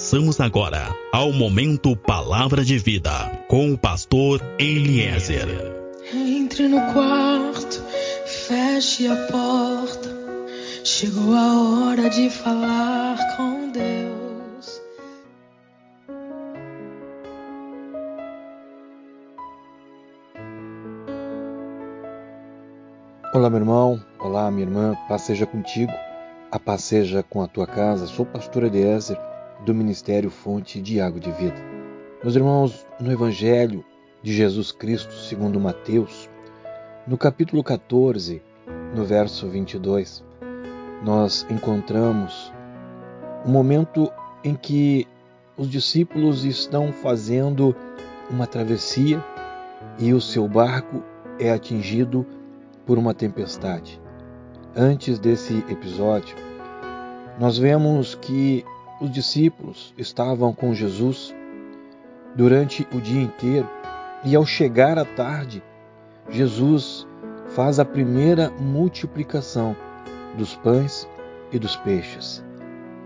Passamos agora ao momento Palavra de Vida com o pastor Eliezer. Entre no quarto, feche a porta. Chegou a hora de falar com Deus. Olá, meu irmão. Olá, minha irmã. Paz seja contigo. A paz seja com a tua casa. Sou o pastor Eliezer do Ministério Fonte de Água de Vida. Meus irmãos, no Evangelho de Jesus Cristo, segundo Mateus, no capítulo 14, no verso 22, nós encontramos um momento em que os discípulos estão fazendo uma travessia e o seu barco é atingido por uma tempestade. Antes desse episódio, nós vemos que os discípulos estavam com Jesus durante o dia inteiro e, ao chegar à tarde, Jesus faz a primeira multiplicação dos pães e dos peixes,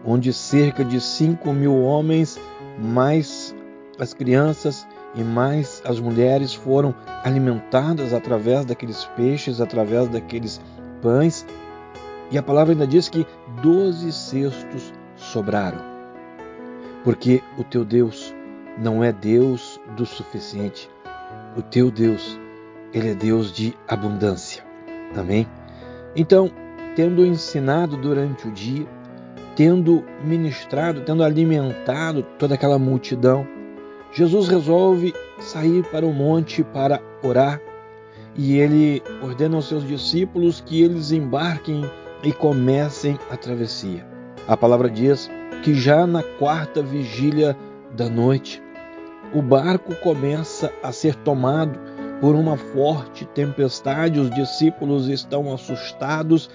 onde cerca de cinco mil homens, mais as crianças e mais as mulheres foram alimentadas através daqueles peixes, através daqueles pães. E a palavra ainda diz que doze cestos sobraram. Porque o teu Deus não é Deus do suficiente. O teu Deus, ele é Deus de abundância. Amém? Então, tendo ensinado durante o dia, tendo ministrado, tendo alimentado toda aquela multidão, Jesus resolve sair para o monte para orar e ele ordena aos seus discípulos que eles embarquem e comecem a travessia. A palavra diz que já na quarta vigília da noite, o barco começa a ser tomado por uma forte tempestade, os discípulos estão assustados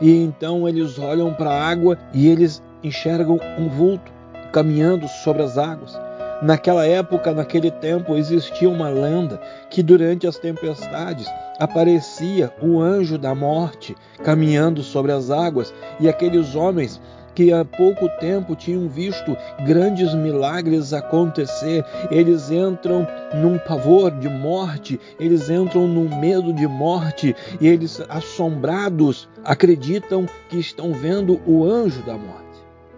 e então eles olham para a água e eles enxergam um vulto caminhando sobre as águas. Naquela época, naquele tempo, existia uma lenda que durante as tempestades aparecia o anjo da morte caminhando sobre as águas e aqueles homens que há pouco tempo tinham visto grandes milagres acontecer, eles entram num pavor de morte, eles entram num medo de morte e eles, assombrados, acreditam que estão vendo o anjo da morte.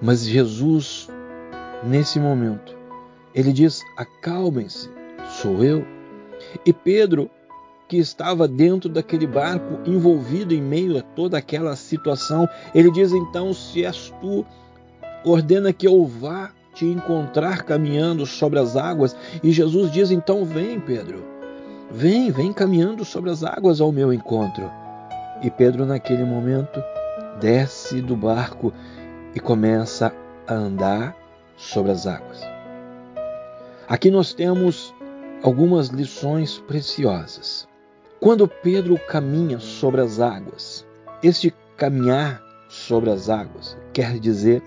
Mas Jesus, nesse momento, ele diz: Acalmem-se, sou eu. E Pedro, que estava dentro daquele barco, envolvido em meio a toda aquela situação, ele diz: Então, se és tu, ordena que eu vá te encontrar caminhando sobre as águas. E Jesus diz: Então, vem, Pedro, vem, vem caminhando sobre as águas ao meu encontro. E Pedro, naquele momento, desce do barco e começa a andar sobre as águas. Aqui nós temos algumas lições preciosas. Quando Pedro caminha sobre as águas, este caminhar sobre as águas quer dizer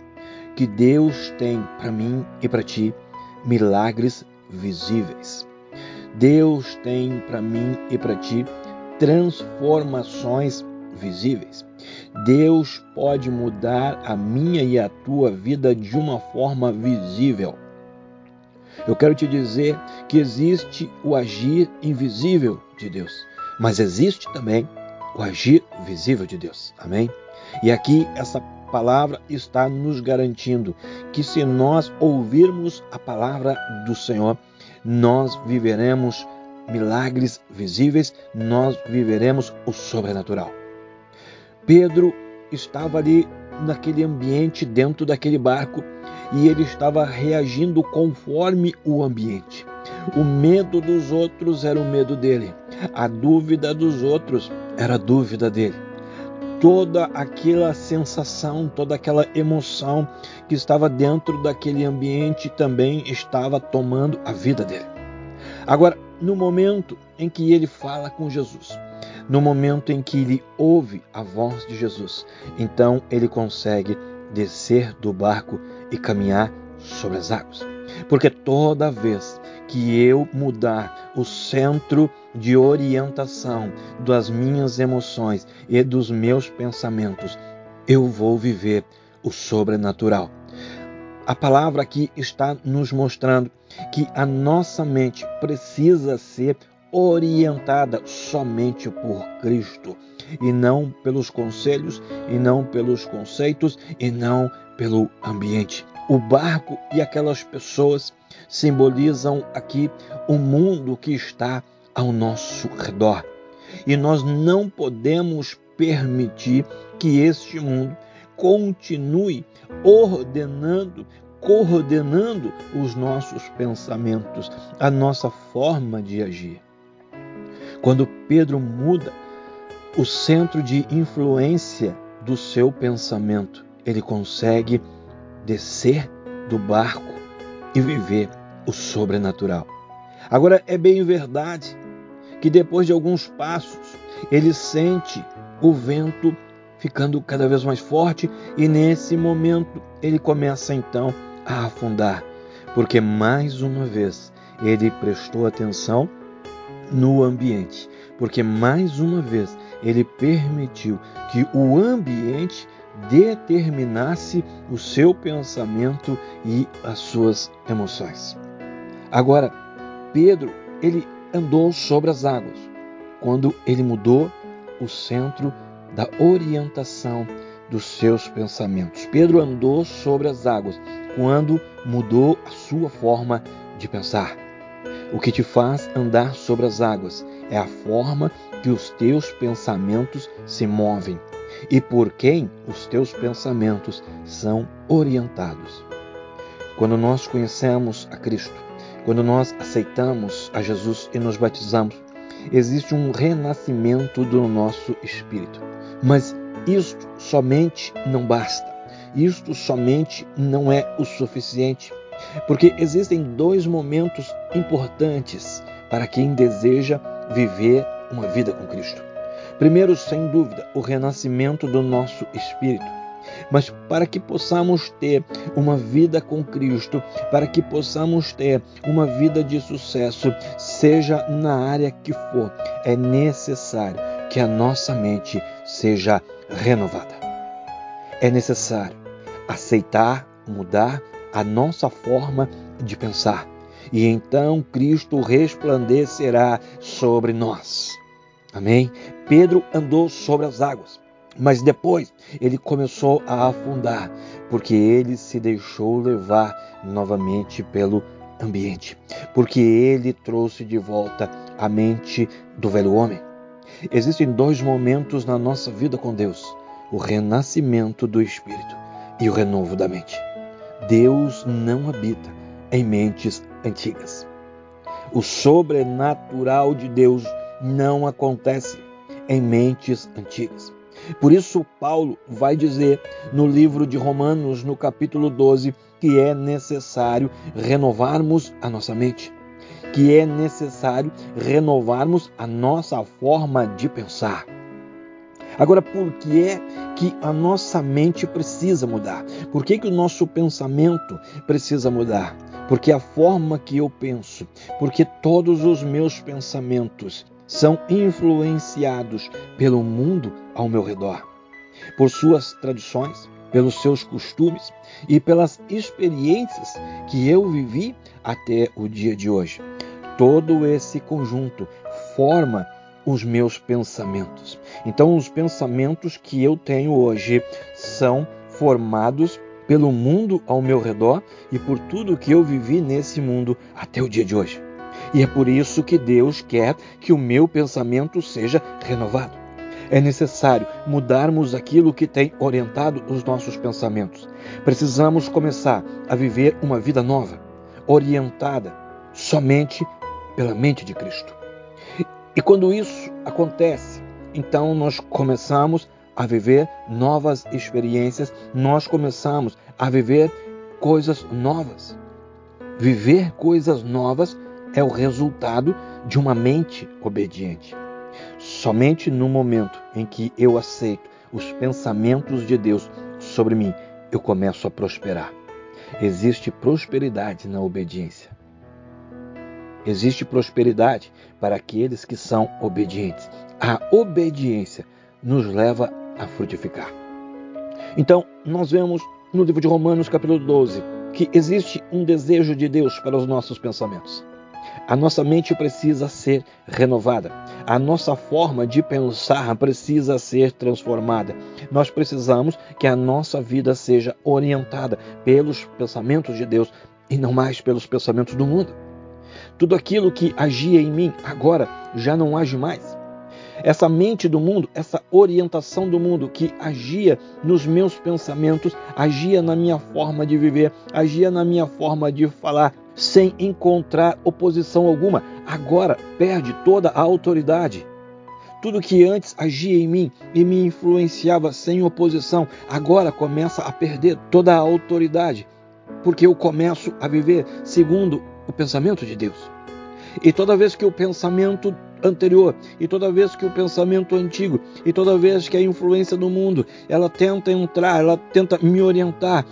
que Deus tem para mim e para ti milagres visíveis. Deus tem para mim e para ti transformações visíveis. Deus pode mudar a minha e a tua vida de uma forma visível. Eu quero te dizer que existe o agir invisível de Deus, mas existe também o agir visível de Deus. Amém? E aqui essa palavra está nos garantindo que se nós ouvirmos a palavra do Senhor, nós viveremos milagres visíveis, nós viveremos o sobrenatural. Pedro estava ali naquele ambiente, dentro daquele barco, e ele estava reagindo conforme o ambiente. O medo dos outros era o medo dele, a dúvida dos outros era a dúvida dele. Toda aquela sensação, toda aquela emoção que estava dentro daquele ambiente também estava tomando a vida dele. Agora, no momento em que ele fala com Jesus, no momento em que ele ouve a voz de Jesus, então ele consegue descer do barco e caminhar sobre as águas. Porque toda vez que eu mudar o centro de orientação das minhas emoções e dos meus pensamentos, eu vou viver o sobrenatural. A palavra aqui está nos mostrando que a nossa mente precisa ser orientada somente por Cristo e não pelos conselhos, e não pelos conceitos, e não pelo ambiente. O barco e aquelas pessoas simbolizam aqui o mundo que está ao nosso redor. E nós não podemos permitir que este mundo continue ordenando, coordenando os nossos pensamentos, a nossa forma de agir. Quando Pedro muda o centro de influência do seu pensamento, ele consegue descer do barco e viver o sobrenatural. Agora, é bem verdade que depois de alguns passos, ele sente o vento ficando cada vez mais forte e nesse momento ele começa então a afundar, porque mais uma vez ele prestou atenção no ambiente, porque mais uma vez ele permitiu que o ambiente determinasse o seu pensamento e as suas emoções. Agora, Pedro, ele andou sobre as águas quando ele mudou o centro da orientação dos seus pensamentos. Pedro andou sobre as águas quando mudou a sua forma de pensar. O que te faz andar sobre as águas é a forma que os teus pensamentos se movem e por quem os teus pensamentos são orientados. Quando nós conhecemos a Cristo, quando nós aceitamos a Jesus e nos batizamos, existe um renascimento do nosso espírito. Mas isto somente não basta. Isto somente não é o suficiente, porque existem dois momentos importantes para quem deseja viver uma vida com Cristo. Primeiro, sem dúvida, o renascimento do nosso espírito. Mas para que possamos ter uma vida com Cristo, para que possamos ter uma vida de sucesso, seja na área que for, é necessário que a nossa mente seja renovada. É necessário aceitar, mudar a nossa forma de pensar. E então Cristo resplandecerá sobre nós. Amém? Pedro andou sobre as águas, mas depois ele começou a afundar, porque ele se deixou levar novamente pelo ambiente, porque ele trouxe de volta a mente do velho homem. Existem dois momentos na nossa vida com Deus: o renascimento do espírito e o renovo da mente. Deus não habita em mentes antigas. O sobrenatural de Deus não acontece em mentes antigas. Por isso, Paulo vai dizer no livro de Romanos, no capítulo 12, que é necessário renovarmos a nossa mente, que é necessário renovarmos a nossa forma de pensar. Agora, por que é que a nossa mente precisa mudar? Por que, que o nosso pensamento precisa mudar? Porque a forma que eu penso, porque todos os meus pensamentos são influenciados pelo mundo ao meu redor, por suas tradições, pelos seus costumes e pelas experiências que eu vivi até o dia de hoje. Todo esse conjunto forma os meus pensamentos. Então, os pensamentos que eu tenho hoje são formados pelo mundo ao meu redor e por tudo que eu vivi nesse mundo até o dia de hoje. E é por isso que Deus quer que o meu pensamento seja renovado. É necessário mudarmos aquilo que tem orientado os nossos pensamentos. Precisamos começar a viver uma vida nova, orientada somente pela mente de Cristo. E quando isso acontece, então nós começamos a viver novas experiências, nós começamos a viver coisas novas. Viver coisas novas é o resultado de uma mente obediente. Somente no momento em que eu aceito os pensamentos de Deus sobre mim, eu começo a prosperar. Existe prosperidade na obediência. Existe prosperidade para aqueles que são obedientes. A obediência nos leva a frutificar. Então, nós vemos no livro de Romanos, capítulo 12, que existe um desejo de Deus para os nossos pensamentos. A nossa mente precisa ser renovada. A nossa forma de pensar precisa ser transformada. Nós precisamos que a nossa vida seja orientada pelos pensamentos de Deus e não mais pelos pensamentos do mundo. Tudo aquilo que agia em mim agora já não age mais. Essa mente do mundo, essa orientação do mundo que agia nos meus pensamentos, agia na minha forma de viver, agia na minha forma de falar, sem encontrar oposição alguma, agora perde toda a autoridade. Tudo que antes agia em mim e me influenciava sem oposição, agora começa a perder toda a autoridade, porque eu começo a viver segundo o pensamento de Deus. E toda vez que o pensamento anterior, e toda vez que o pensamento antigo, e toda vez que a influência do mundo, ela tenta entrar, ela tenta me orientar,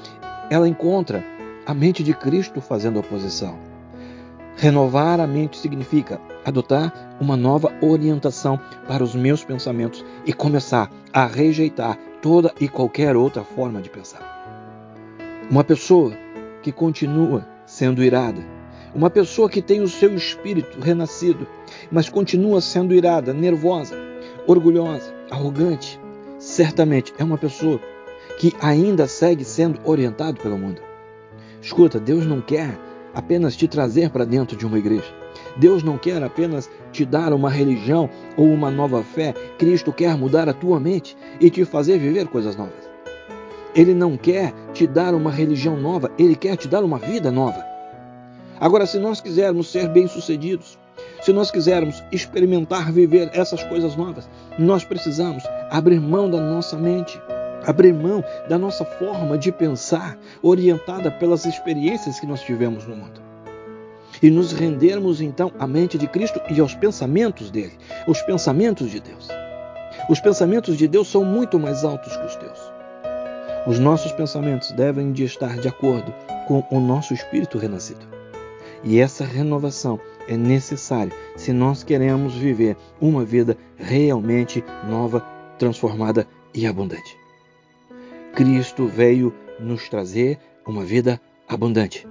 ela encontra a mente de Cristo fazendo oposição. Renovar a mente significa adotar uma nova orientação para os meus pensamentos e começar a rejeitar toda e qualquer outra forma de pensar. Uma pessoa que continua sendo irada, uma pessoa que tem o seu espírito renascido, mas continua sendo irada, nervosa, orgulhosa, arrogante, certamente é uma pessoa que ainda segue sendo orientado pelo mundo. Escuta, Deus não quer apenas te trazer para dentro de uma igreja. Deus não quer apenas te dar uma religião ou uma nova fé. Cristo quer mudar a tua mente e te fazer viver coisas novas. Ele não quer te dar uma religião nova, ele quer te dar uma vida nova. Agora, se nós quisermos ser bem-sucedidos, se nós quisermos experimentar viver essas coisas novas, nós precisamos abrir mão da nossa mente abrir mão da nossa forma de pensar, orientada pelas experiências que nós tivemos no mundo. E nos rendermos então à mente de Cristo e aos pensamentos dele, os pensamentos de Deus. Os pensamentos de Deus são muito mais altos que os teus. Os nossos pensamentos devem de estar de acordo com o nosso espírito renascido. E essa renovação é necessária se nós queremos viver uma vida realmente nova, transformada e abundante. Cristo veio nos trazer uma vida abundante.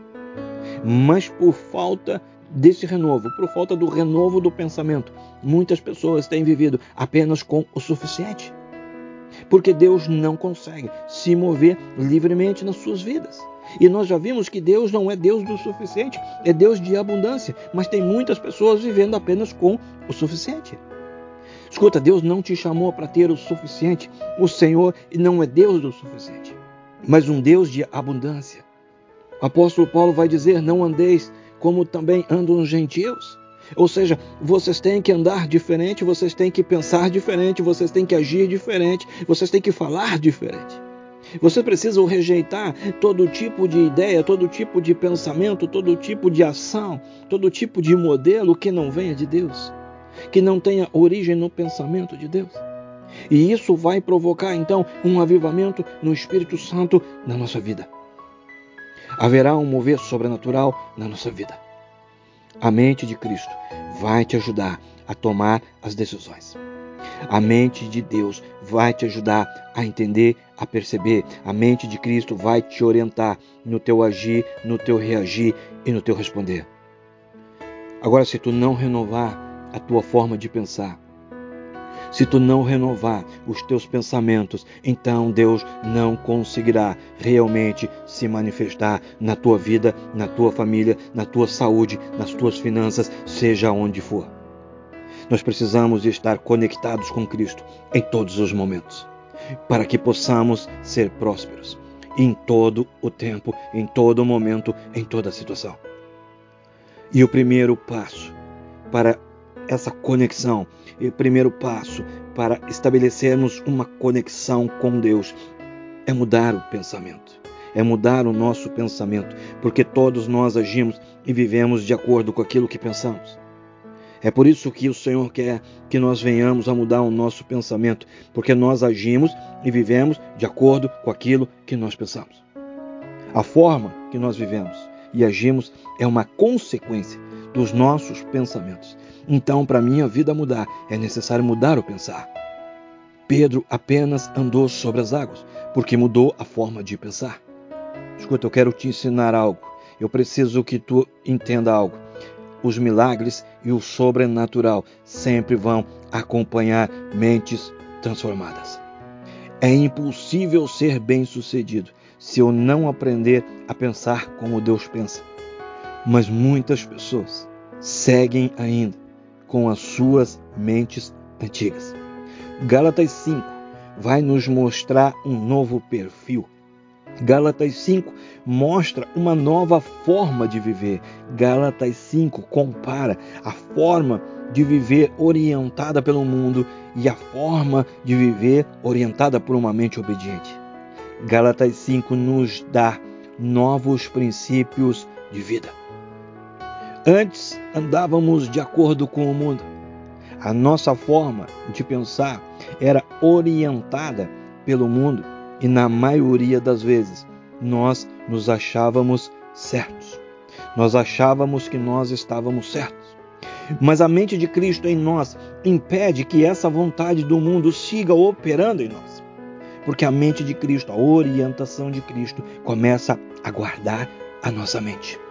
Mas por falta desse renovo, por falta do renovo do pensamento, muitas pessoas têm vivido apenas com o suficiente. Porque Deus não consegue se mover livremente nas suas vidas. E nós já vimos que Deus não é Deus do suficiente, é Deus de abundância, mas tem muitas pessoas vivendo apenas com o suficiente. Escuta, Deus não te chamou para ter o suficiente. O Senhor não é Deus do suficiente, mas um Deus de abundância. O apóstolo Paulo vai dizer: Não andeis como também andam os gentios. Ou seja, vocês têm que andar diferente, vocês têm que pensar diferente, vocês têm que agir diferente, vocês têm que falar diferente. Você precisa rejeitar todo tipo de ideia, todo tipo de pensamento, todo tipo de ação, todo tipo de modelo que não venha de Deus que não tenha origem no pensamento de Deus. E isso vai provocar então um avivamento no Espírito Santo na nossa vida. Haverá um mover sobrenatural na nossa vida. A mente de Cristo vai te ajudar a tomar as decisões. A mente de Deus vai te ajudar a entender, a perceber. A mente de Cristo vai te orientar no teu agir, no teu reagir e no teu responder. Agora, se tu não renovar a tua forma de pensar. Se tu não renovar os teus pensamentos, então Deus não conseguirá realmente se manifestar na tua vida, na tua família, na tua saúde, nas tuas finanças, seja onde for. Nós precisamos estar conectados com Cristo em todos os momentos, para que possamos ser prósperos em todo o tempo, em todo momento, em toda situação. E o primeiro passo para essa conexão. E o primeiro passo para estabelecermos uma conexão com Deus é mudar o pensamento. É mudar o nosso pensamento, porque todos nós agimos e vivemos de acordo com aquilo que pensamos. É por isso que o Senhor quer que nós venhamos a mudar o nosso pensamento, porque nós agimos e vivemos de acordo com aquilo que nós pensamos. A forma que nós vivemos e agimos é uma consequência dos nossos pensamentos. Então, para minha vida mudar, é necessário mudar o pensar. Pedro apenas andou sobre as águas, porque mudou a forma de pensar. Escuta, eu quero te ensinar algo. Eu preciso que tu entenda algo. Os milagres e o sobrenatural sempre vão acompanhar mentes transformadas. É impossível ser bem-sucedido se eu não aprender a pensar como Deus pensa. Mas muitas pessoas seguem ainda com as suas mentes antigas. Gálatas 5 vai nos mostrar um novo perfil. Gálatas 5 mostra uma nova forma de viver. Gálatas 5 compara a forma de viver orientada pelo mundo e a forma de viver orientada por uma mente obediente. Gálatas 5 nos dá novos princípios de vida. Antes andávamos de acordo com o mundo. A nossa forma de pensar era orientada pelo mundo e, na maioria das vezes, nós nos achávamos certos. Nós achávamos que nós estávamos certos. Mas a mente de Cristo em nós impede que essa vontade do mundo siga operando em nós. Porque a mente de Cristo, a orientação de Cristo, começa a guardar a nossa mente.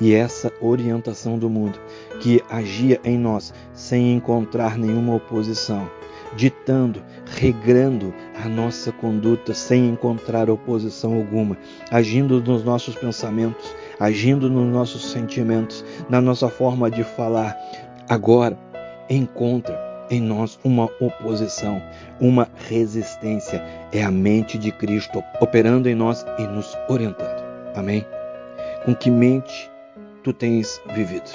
E essa orientação do mundo, que agia em nós sem encontrar nenhuma oposição, ditando, regrando a nossa conduta sem encontrar oposição alguma, agindo nos nossos pensamentos, agindo nos nossos sentimentos, na nossa forma de falar, agora encontra em nós uma oposição, uma resistência. É a mente de Cristo operando em nós e nos orientando. Amém? Com que mente tu tens vivido?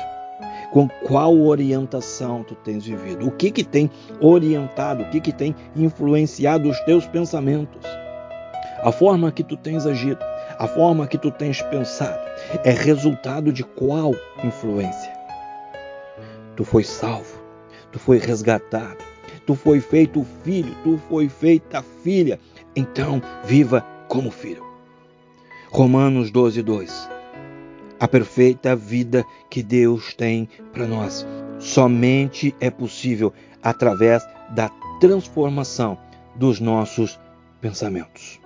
Com qual orientação tu tens vivido? O que que tem orientado? O que que tem influenciado os teus pensamentos? A forma que tu tens agido, a forma que tu tens pensado, é resultado de qual influência? Tu foi salvo, tu foi resgatado, tu foi feito filho, tu foi feita filha. Então, viva como filho. Romanos 12, 2 a perfeita vida que Deus tem para nós. Somente é possível através da transformação dos nossos pensamentos.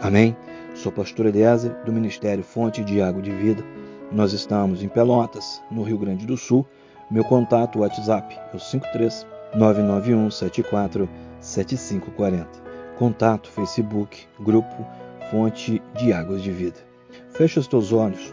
Amém? Sou pastor Eliezer do Ministério Fonte de Água de Vida. Nós estamos em Pelotas, no Rio Grande do Sul. Meu contato WhatsApp é o 53 991 74 7540. Contato Facebook, grupo Fonte de Águas de Vida. Fecha os teus olhos